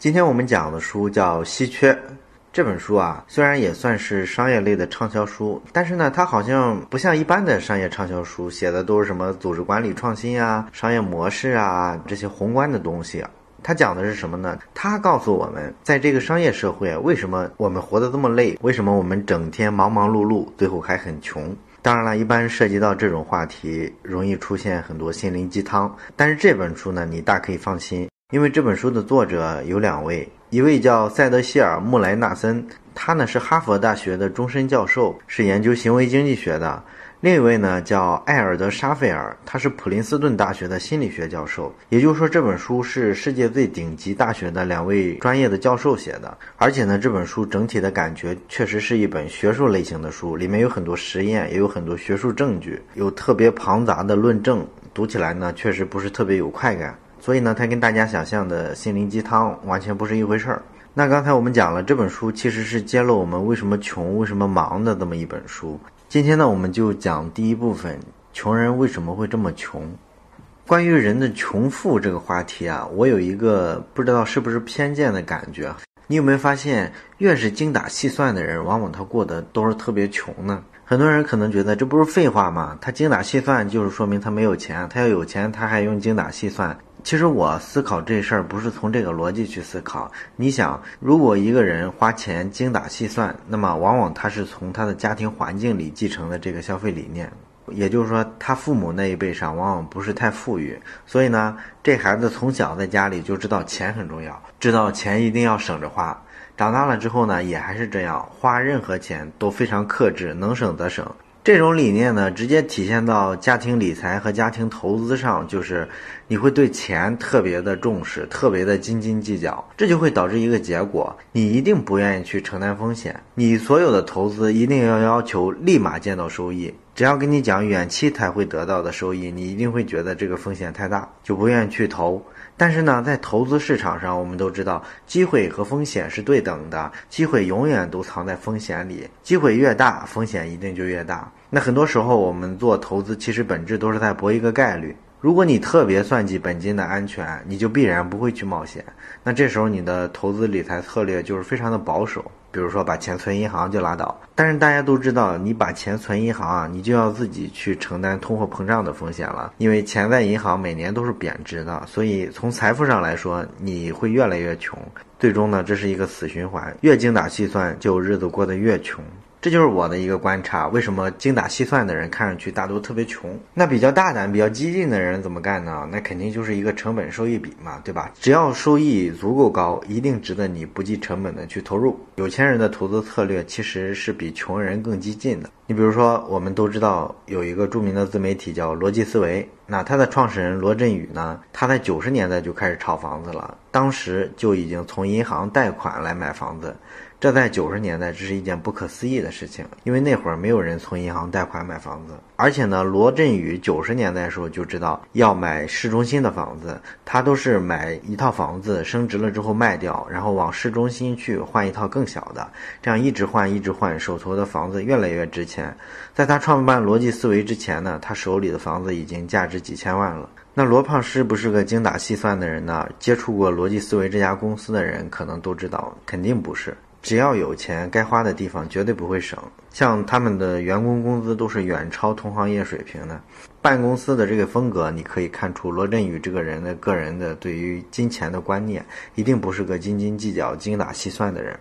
今天我们讲的书叫《稀缺》。这本书啊，虽然也算是商业类的畅销书，但是呢，它好像不像一般的商业畅销书，写的都是什么组织管理创新啊、商业模式啊这些宏观的东西。啊它讲的是什么呢？它告诉我们，在这个商业社会，为什么我们活得这么累？为什么我们整天忙忙碌碌，最后还很穷？当然了，一般涉及到这种话题，容易出现很多心灵鸡汤。但是这本书呢，你大可以放心，因为这本书的作者有两位。一位叫塞德希尔·穆莱纳森，他呢是哈佛大学的终身教授，是研究行为经济学的；另一位呢叫艾尔德·沙费尔，他是普林斯顿大学的心理学教授。也就是说，这本书是世界最顶级大学的两位专业的教授写的。而且呢，这本书整体的感觉确实是一本学术类型的书，里面有很多实验，也有很多学术证据，有特别庞杂的论证，读起来呢确实不是特别有快感。所以呢，它跟大家想象的心灵鸡汤完全不是一回事儿。那刚才我们讲了，这本书其实是揭露我们为什么穷、为什么忙的这么一本书。今天呢，我们就讲第一部分：穷人为什么会这么穷？关于人的穷富这个话题啊，我有一个不知道是不是偏见的感觉。你有没有发现，越是精打细算的人，往往他过得都是特别穷呢？很多人可能觉得这不是废话吗？他精打细算就是说明他没有钱，他要有钱他还用精打细算。其实我思考这事儿不是从这个逻辑去思考。你想，如果一个人花钱精打细算，那么往往他是从他的家庭环境里继承的这个消费理念，也就是说，他父母那一辈上往往不是太富裕，所以呢，这孩子从小在家里就知道钱很重要，知道钱一定要省着花。长大了之后呢，也还是这样，花任何钱都非常克制，能省则省。这种理念呢，直接体现到家庭理财和家庭投资上，就是你会对钱特别的重视，特别的斤斤计较，这就会导致一个结果，你一定不愿意去承担风险，你所有的投资一定要要求立马见到收益，只要跟你讲远期才会得到的收益，你一定会觉得这个风险太大，就不愿意去投。但是呢，在投资市场上，我们都知道，机会和风险是对等的，机会永远都藏在风险里，机会越大，风险一定就越大。那很多时候，我们做投资，其实本质都是在搏一个概率。如果你特别算计本金的安全，你就必然不会去冒险。那这时候你的投资理财策略就是非常的保守，比如说把钱存银行就拉倒。但是大家都知道，你把钱存银行啊，你就要自己去承担通货膨胀的风险了，因为钱在银行每年都是贬值的，所以从财富上来说，你会越来越穷。最终呢，这是一个死循环，越精打细算，就日子过得越穷。这就是我的一个观察，为什么精打细算的人看上去大多特别穷？那比较大胆、比较激进的人怎么干呢？那肯定就是一个成本收益比嘛，对吧？只要收益足够高，一定值得你不计成本的去投入。有钱人的投资策略其实是比穷人更激进的。你比如说，我们都知道有一个著名的自媒体叫逻辑思维，那他的创始人罗振宇呢，他在九十年代就开始炒房子了，当时就已经从银行贷款来买房子。这在九十年代，这是一件不可思议的事情，因为那会儿没有人从银行贷款买房子，而且呢，罗振宇九十年代的时候就知道要买市中心的房子，他都是买一套房子升值了之后卖掉，然后往市中心去换一套更小的，这样一直换一直换，手头的房子越来越值钱。在他创办逻辑思维之前呢，他手里的房子已经价值几千万了。那罗胖是不是个精打细算的人呢？接触过逻辑思维这家公司的人可能都知道，肯定不是。只要有钱，该花的地方绝对不会省。像他们的员工工资都是远超同行业水平的。办公司的这个风格，你可以看出罗振宇这个人的个人的对于金钱的观念，一定不是个斤斤计较、精打细算的人。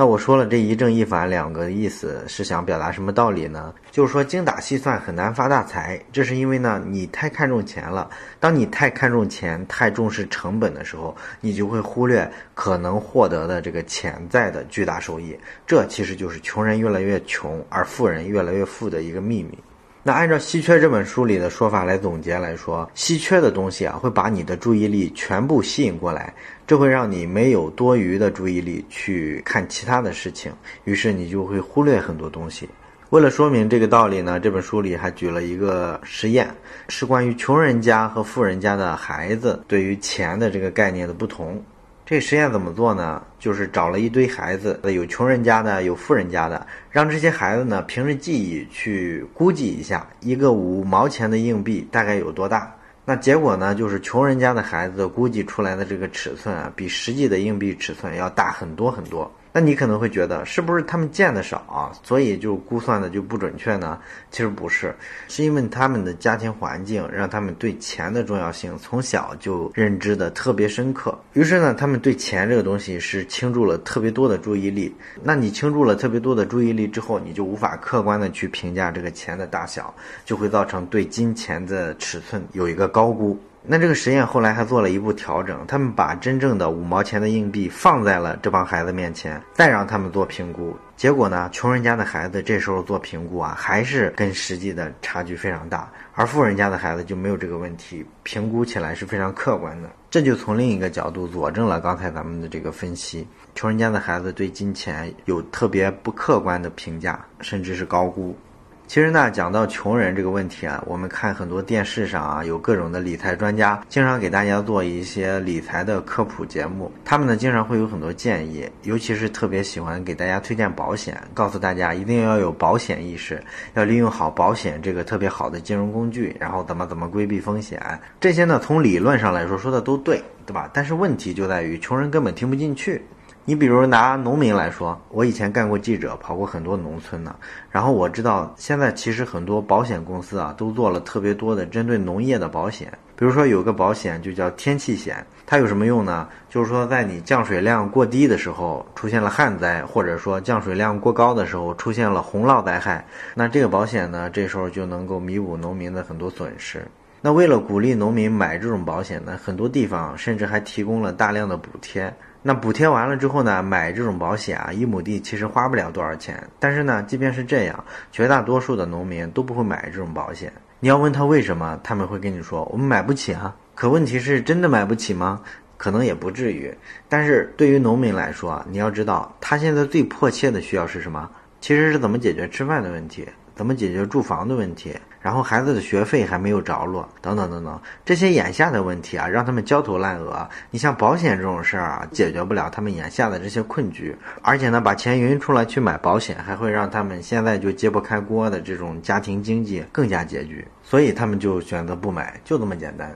那我说了这一正一反两个意思，是想表达什么道理呢？就是说精打细算很难发大财，这是因为呢你太看重钱了。当你太看重钱、太重视成本的时候，你就会忽略可能获得的这个潜在的巨大收益。这其实就是穷人越来越穷，而富人越来越富的一个秘密。那按照《稀缺》这本书里的说法来总结来说，稀缺的东西啊，会把你的注意力全部吸引过来，这会让你没有多余的注意力去看其他的事情，于是你就会忽略很多东西。为了说明这个道理呢，这本书里还举了一个实验，是关于穷人家和富人家的孩子对于钱的这个概念的不同。这实验怎么做呢？就是找了一堆孩子，有穷人家的，有富人家的，让这些孩子呢凭着记忆去估计一下，一个五毛钱的硬币大概有多大。那结果呢，就是穷人家的孩子估计出来的这个尺寸啊，比实际的硬币尺寸要大很多很多。那你可能会觉得，是不是他们见的少啊，所以就估算的就不准确呢？其实不是，是因为他们的家庭环境让他们对钱的重要性从小就认知的特别深刻。于是呢，他们对钱这个东西是倾注了特别多的注意力。那你倾注了特别多的注意力之后，你就无法客观的去评价这个钱的大小，就会造成对金钱的尺寸有一个高估。那这个实验后来还做了一步调整，他们把真正的五毛钱的硬币放在了这帮孩子面前，再让他们做评估。结果呢，穷人家的孩子这时候做评估啊，还是跟实际的差距非常大，而富人家的孩子就没有这个问题，评估起来是非常客观的。这就从另一个角度佐证了刚才咱们的这个分析：穷人家的孩子对金钱有特别不客观的评价，甚至是高估。其实呢，讲到穷人这个问题啊，我们看很多电视上啊，有各种的理财专家，经常给大家做一些理财的科普节目。他们呢，经常会有很多建议，尤其是特别喜欢给大家推荐保险，告诉大家一定要有保险意识，要利用好保险这个特别好的金融工具，然后怎么怎么规避风险。这些呢，从理论上来说说的都对，对吧？但是问题就在于穷人根本听不进去。你比如拿农民来说，我以前干过记者，跑过很多农村呢。然后我知道，现在其实很多保险公司啊，都做了特别多的针对农业的保险。比如说有个保险就叫天气险，它有什么用呢？就是说在你降水量过低的时候出现了旱灾，或者说降水量过高的时候出现了洪涝灾害，那这个保险呢，这时候就能够弥补农民的很多损失。那为了鼓励农民买这种保险呢，很多地方甚至还提供了大量的补贴。那补贴完了之后呢，买这种保险啊，一亩地其实花不了多少钱。但是呢，即便是这样，绝大多数的农民都不会买这种保险。你要问他为什么，他们会跟你说我们买不起啊。可问题是真的买不起吗？可能也不至于。但是对于农民来说，你要知道他现在最迫切的需要是什么？其实是怎么解决吃饭的问题。怎么解决住房的问题？然后孩子的学费还没有着落，等等等等，这些眼下的问题啊，让他们焦头烂额。你像保险这种事儿啊，解决不了他们眼下的这些困局，而且呢，把钱匀出来去买保险，还会让他们现在就揭不开锅的这种家庭经济更加拮据，所以他们就选择不买，就这么简单。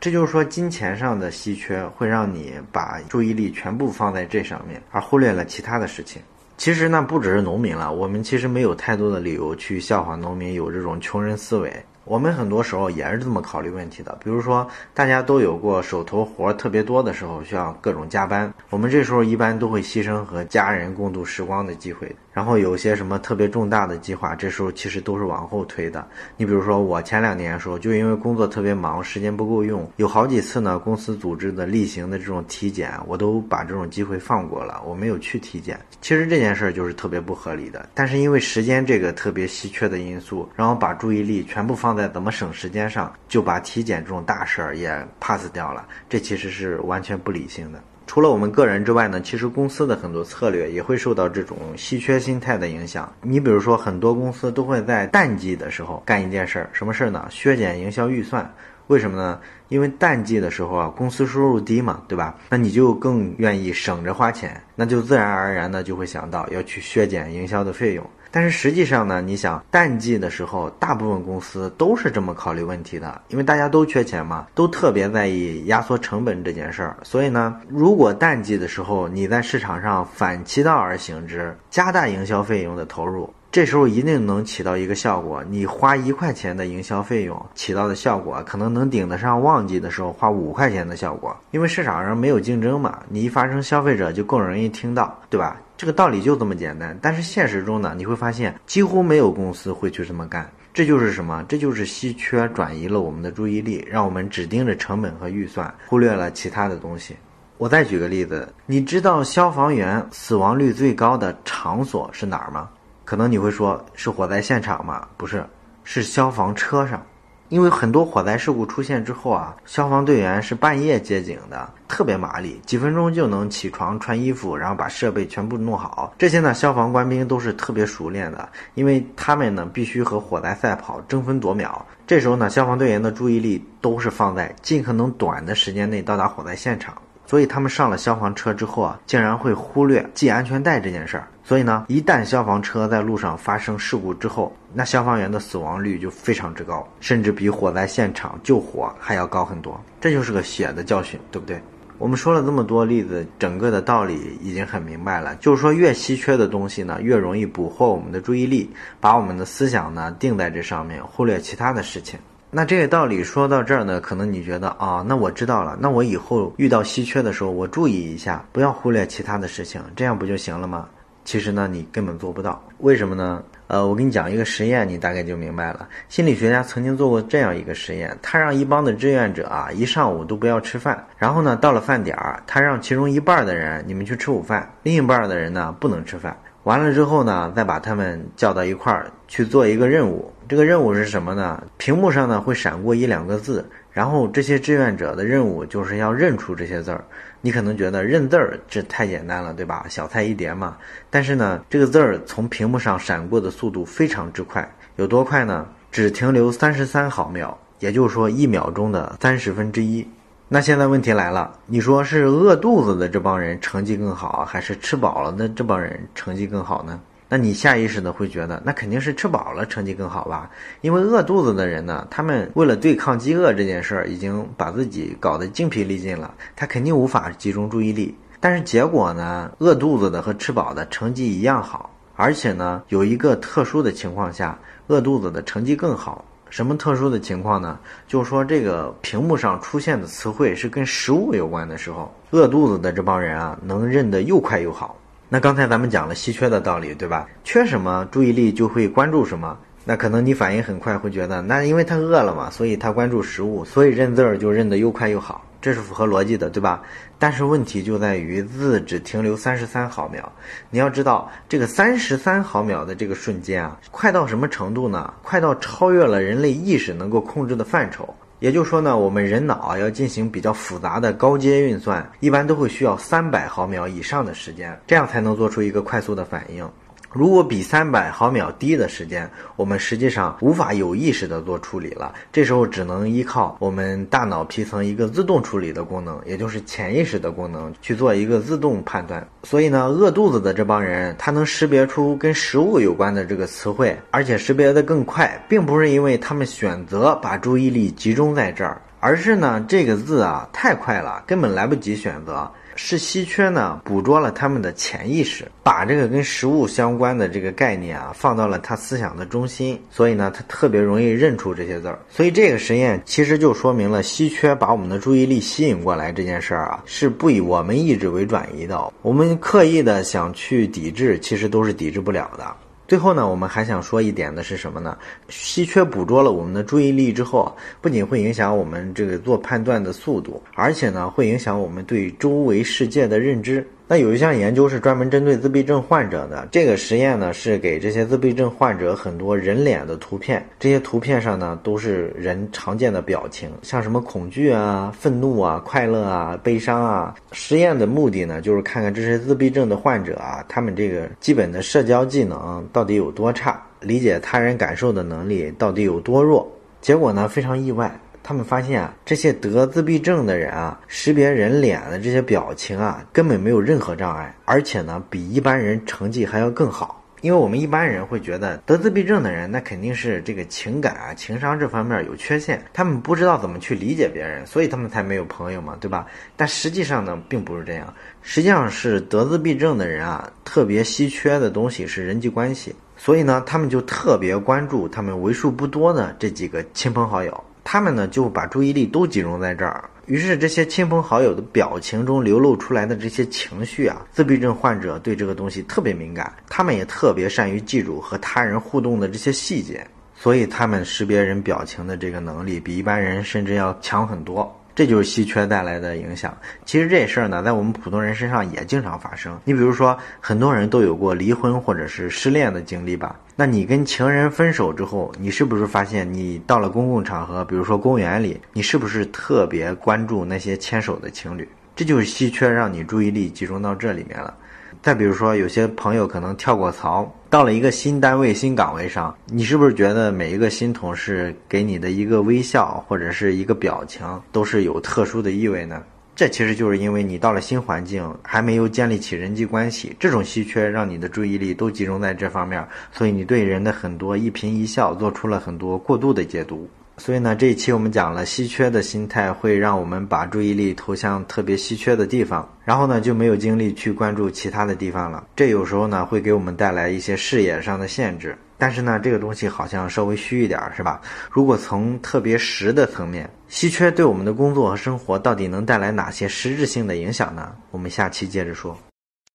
这就是说，金钱上的稀缺会让你把注意力全部放在这上面，而忽略了其他的事情。其实那，不只是农民了，我们其实没有太多的理由去笑话农民有这种穷人思维。我们很多时候也是这么考虑问题的，比如说大家都有过手头活特别多的时候，需要各种加班，我们这时候一般都会牺牲和家人共度时光的机会。然后有些什么特别重大的计划，这时候其实都是往后推的。你比如说我前两年的时候，就因为工作特别忙，时间不够用，有好几次呢，公司组织的例行的这种体检，我都把这种机会放过了，我没有去体检。其实这件事儿就是特别不合理的，但是因为时间这个特别稀缺的因素，然后把注意力全部放放在怎么省时间上，就把体检这种大事儿也 pass 掉了，这其实是完全不理性的。除了我们个人之外呢，其实公司的很多策略也会受到这种稀缺心态的影响。你比如说，很多公司都会在淡季的时候干一件事儿，什么事儿呢？削减营销预算。为什么呢？因为淡季的时候啊，公司收入低嘛，对吧？那你就更愿意省着花钱，那就自然而然的就会想到要去削减营销的费用。但是实际上呢，你想淡季的时候，大部分公司都是这么考虑问题的，因为大家都缺钱嘛，都特别在意压缩成本这件事儿。所以呢，如果淡季的时候你在市场上反其道而行之，加大营销费用的投入。这时候一定能起到一个效果，你花一块钱的营销费用起到的效果，可能能顶得上旺季的时候花五块钱的效果。因为市场上没有竞争嘛，你一发生，消费者就更容易听到，对吧？这个道理就这么简单。但是现实中呢，你会发现几乎没有公司会去这么干。这就是什么？这就是稀缺转移了我们的注意力，让我们只盯着成本和预算，忽略了其他的东西。我再举个例子，你知道消防员死亡率最高的场所是哪儿吗？可能你会说是火灾现场吗？不是，是消防车上，因为很多火灾事故出现之后啊，消防队员是半夜接警的，特别麻利，几分钟就能起床穿衣服，然后把设备全部弄好。这些呢，消防官兵都是特别熟练的，因为他们呢必须和火灾赛跑，争分夺秒。这时候呢，消防队员的注意力都是放在尽可能短的时间内到达火灾现场。所以他们上了消防车之后啊，竟然会忽略系安全带这件事儿。所以呢，一旦消防车在路上发生事故之后，那消防员的死亡率就非常之高，甚至比火灾现场救火还要高很多。这就是个血的教训，对不对？我们说了这么多例子，整个的道理已经很明白了，就是说越稀缺的东西呢，越容易捕获我们的注意力，把我们的思想呢定在这上面，忽略其他的事情。那这个道理说到这儿呢，可能你觉得啊，那我知道了，那我以后遇到稀缺的时候，我注意一下，不要忽略其他的事情，这样不就行了吗？其实呢，你根本做不到，为什么呢？呃，我给你讲一个实验，你大概就明白了。心理学家曾经做过这样一个实验，他让一帮的志愿者啊，一上午都不要吃饭，然后呢，到了饭点儿，他让其中一半的人你们去吃午饭，另一半的人呢不能吃饭。完了之后呢，再把他们叫到一块儿去做一个任务。这个任务是什么呢？屏幕上呢会闪过一两个字，然后这些志愿者的任务就是要认出这些字儿。你可能觉得认字儿这太简单了，对吧？小菜一碟嘛。但是呢，这个字儿从屏幕上闪过的速度非常之快，有多快呢？只停留三十三毫秒，也就是说一秒钟的三十分之一。那现在问题来了，你说是饿肚子的这帮人成绩更好，还是吃饱了的这帮人成绩更好呢？那你下意识的会觉得，那肯定是吃饱了成绩更好吧？因为饿肚子的人呢，他们为了对抗饥饿这件事儿，已经把自己搞得精疲力尽了，他肯定无法集中注意力。但是结果呢，饿肚子的和吃饱的成绩一样好，而且呢，有一个特殊的情况下，饿肚子的成绩更好。什么特殊的情况呢？就是说这个屏幕上出现的词汇是跟食物有关的时候，饿肚子的这帮人啊，能认得又快又好。那刚才咱们讲了稀缺的道理，对吧？缺什么注意力就会关注什么。那可能你反应很快，会觉得那因为他饿了嘛，所以他关注食物，所以认字儿就认得又快又好，这是符合逻辑的，对吧？但是问题就在于字只停留三十三毫秒。你要知道，这个三十三毫秒的这个瞬间啊，快到什么程度呢？快到超越了人类意识能够控制的范畴。也就是说呢，我们人脑要进行比较复杂的高阶运算，一般都会需要三百毫秒以上的时间，这样才能做出一个快速的反应。如果比三百毫秒低的时间，我们实际上无法有意识的做处理了。这时候只能依靠我们大脑皮层一个自动处理的功能，也就是潜意识的功能去做一个自动判断。所以呢，饿肚子的这帮人，他能识别出跟食物有关的这个词汇，而且识别的更快，并不是因为他们选择把注意力集中在这儿，而是呢，这个字啊太快了，根本来不及选择。是稀缺呢，捕捉了他们的潜意识，把这个跟食物相关的这个概念啊放到了他思想的中心，所以呢，他特别容易认出这些字儿。所以这个实验其实就说明了稀缺把我们的注意力吸引过来这件事儿啊，是不以我们意志为转移的。我们刻意的想去抵制，其实都是抵制不了的。最后呢，我们还想说一点的是什么呢？稀缺捕捉了我们的注意力之后，不仅会影响我们这个做判断的速度，而且呢，会影响我们对周围世界的认知。那有一项研究是专门针对自闭症患者的，这个实验呢是给这些自闭症患者很多人脸的图片，这些图片上呢都是人常见的表情，像什么恐惧啊、愤怒啊、快乐啊、悲伤啊。实验的目的呢就是看看这些自闭症的患者啊，他们这个基本的社交技能到底有多差，理解他人感受的能力到底有多弱。结果呢非常意外。他们发现啊，这些得自闭症的人啊，识别人脸的这些表情啊，根本没有任何障碍，而且呢，比一般人成绩还要更好。因为我们一般人会觉得得自闭症的人，那肯定是这个情感啊、情商这方面有缺陷，他们不知道怎么去理解别人，所以他们才没有朋友嘛，对吧？但实际上呢，并不是这样，实际上是得自闭症的人啊，特别稀缺的东西是人际关系，所以呢，他们就特别关注他们为数不多的这几个亲朋好友。他们呢就把注意力都集中在这儿，于是这些亲朋好友的表情中流露出来的这些情绪啊，自闭症患者对这个东西特别敏感，他们也特别善于记住和他人互动的这些细节，所以他们识别人表情的这个能力比一般人甚至要强很多。这就是稀缺带来的影响。其实这事儿呢，在我们普通人身上也经常发生。你比如说，很多人都有过离婚或者是失恋的经历吧？那你跟情人分手之后，你是不是发现你到了公共场合，比如说公园里，你是不是特别关注那些牵手的情侣？这就是稀缺，让你注意力集中到这里面了。再比如说，有些朋友可能跳过槽，到了一个新单位、新岗位上，你是不是觉得每一个新同事给你的一个微笑或者是一个表情都是有特殊的意味呢？这其实就是因为你到了新环境，还没有建立起人际关系，这种稀缺让你的注意力都集中在这方面，所以你对人的很多一颦一笑做出了很多过度的解读。所以呢，这一期我们讲了稀缺的心态会让我们把注意力投向特别稀缺的地方，然后呢就没有精力去关注其他的地方了。这有时候呢会给我们带来一些视野上的限制。但是呢，这个东西好像稍微虚一点，是吧？如果从特别实的层面，稀缺对我们的工作和生活到底能带来哪些实质性的影响呢？我们下期接着说。